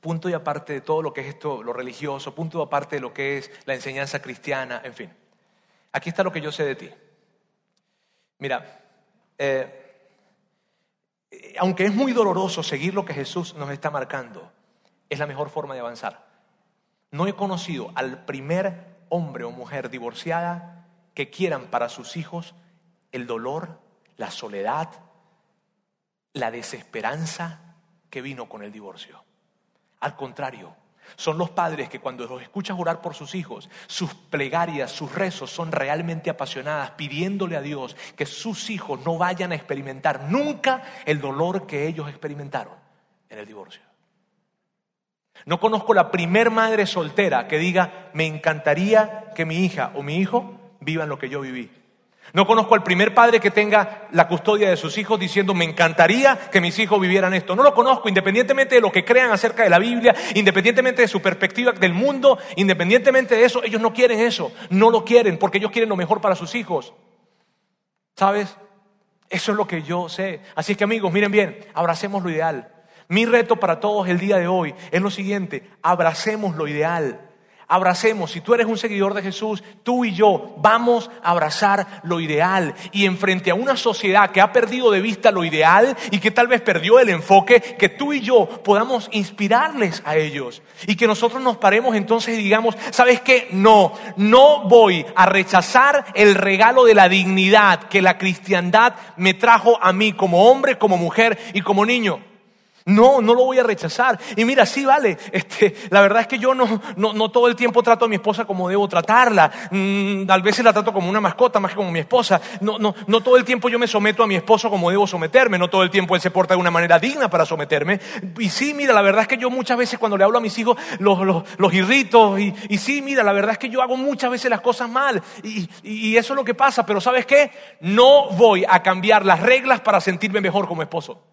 S1: Punto y aparte de todo lo que es esto, lo religioso, punto y aparte de lo que es la enseñanza cristiana, en fin. Aquí está lo que yo sé de ti. Mira, eh, aunque es muy doloroso seguir lo que Jesús nos está marcando, es la mejor forma de avanzar. No he conocido al primer hombre o mujer divorciada que quieran para sus hijos el dolor, la soledad, la desesperanza que vino con el divorcio. Al contrario, son los padres que cuando los escuchas orar por sus hijos, sus plegarias, sus rezos son realmente apasionadas, pidiéndole a Dios que sus hijos no vayan a experimentar nunca el dolor que ellos experimentaron en el divorcio. No conozco la primer madre soltera que diga, me encantaría que mi hija o mi hijo vivan lo que yo viví. No conozco al primer padre que tenga la custodia de sus hijos diciendo, me encantaría que mis hijos vivieran esto. No lo conozco, independientemente de lo que crean acerca de la Biblia, independientemente de su perspectiva del mundo, independientemente de eso, ellos no quieren eso. No lo quieren porque ellos quieren lo mejor para sus hijos. ¿Sabes? Eso es lo que yo sé. Así que amigos, miren bien, abracemos lo ideal. Mi reto para todos el día de hoy es lo siguiente, abracemos lo ideal abracemos, si tú eres un seguidor de Jesús, tú y yo vamos a abrazar lo ideal. Y enfrente a una sociedad que ha perdido de vista lo ideal y que tal vez perdió el enfoque, que tú y yo podamos inspirarles a ellos. Y que nosotros nos paremos entonces y digamos, ¿sabes qué? No, no voy a rechazar el regalo de la dignidad que la cristiandad me trajo a mí como hombre, como mujer y como niño. No, no lo voy a rechazar. Y mira, sí, vale. Este, la verdad es que yo no, no, todo el tiempo trato a mi esposa como debo tratarla. Mm, a veces la trato como una mascota más que como mi esposa. No, no, no todo el tiempo yo me someto a mi esposo como debo someterme. No todo el tiempo él se porta de una manera digna para someterme. Y sí, mira, la verdad es que yo muchas veces cuando le hablo a mis hijos los, los, los irrito. Y, y, sí, mira, la verdad es que yo hago muchas veces las cosas mal. Y, y eso es lo que pasa. Pero ¿sabes qué? No voy a cambiar las reglas para sentirme mejor como esposo.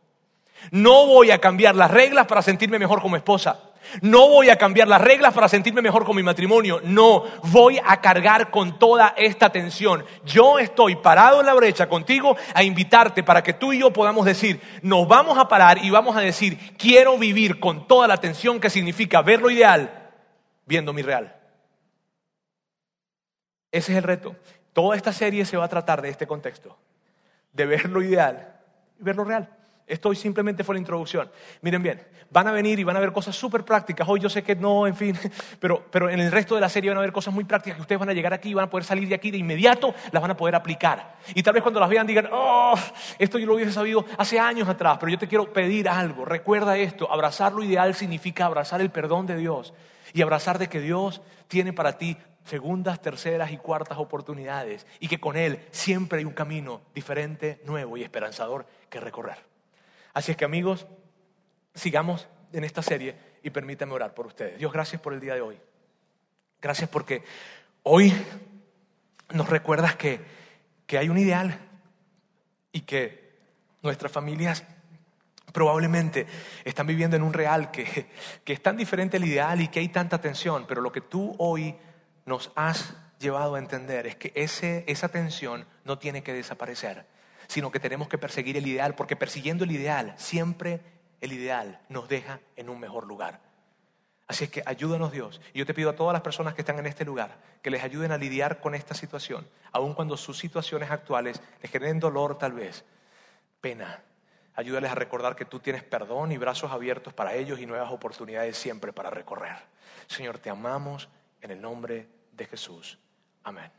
S1: No voy a cambiar las reglas para sentirme mejor como esposa. No voy a cambiar las reglas para sentirme mejor con mi matrimonio. No, voy a cargar con toda esta tensión. Yo estoy parado en la brecha contigo a invitarte para que tú y yo podamos decir, nos vamos a parar y vamos a decir, quiero vivir con toda la tensión que significa ver lo ideal viendo mi real. Ese es el reto. Toda esta serie se va a tratar de este contexto, de ver lo ideal y ver lo real. Esto hoy simplemente fue la introducción. Miren bien, van a venir y van a ver cosas súper prácticas. Hoy yo sé que no, en fin, pero, pero en el resto de la serie van a ver cosas muy prácticas que ustedes van a llegar aquí y van a poder salir de aquí de inmediato, las van a poder aplicar. Y tal vez cuando las vean digan, oh, esto yo lo hubiese sabido hace años atrás, pero yo te quiero pedir algo. Recuerda esto, abrazar lo ideal significa abrazar el perdón de Dios y abrazar de que Dios tiene para ti segundas, terceras y cuartas oportunidades y que con Él siempre hay un camino diferente, nuevo y esperanzador que recorrer. Así es que amigos, sigamos en esta serie y permítanme orar por ustedes. Dios, gracias por el día de hoy. Gracias porque hoy nos recuerdas que, que hay un ideal y que nuestras familias probablemente están viviendo en un real que, que es tan diferente al ideal y que hay tanta tensión, pero lo que tú hoy nos has llevado a entender es que ese, esa tensión no tiene que desaparecer sino que tenemos que perseguir el ideal, porque persiguiendo el ideal, siempre el ideal nos deja en un mejor lugar. Así es que ayúdanos Dios. Y yo te pido a todas las personas que están en este lugar que les ayuden a lidiar con esta situación, aun cuando sus situaciones actuales les generen dolor tal vez, pena. Ayúdales a recordar que tú tienes perdón y brazos abiertos para ellos y nuevas oportunidades siempre para recorrer. Señor, te amamos en el nombre de Jesús. Amén.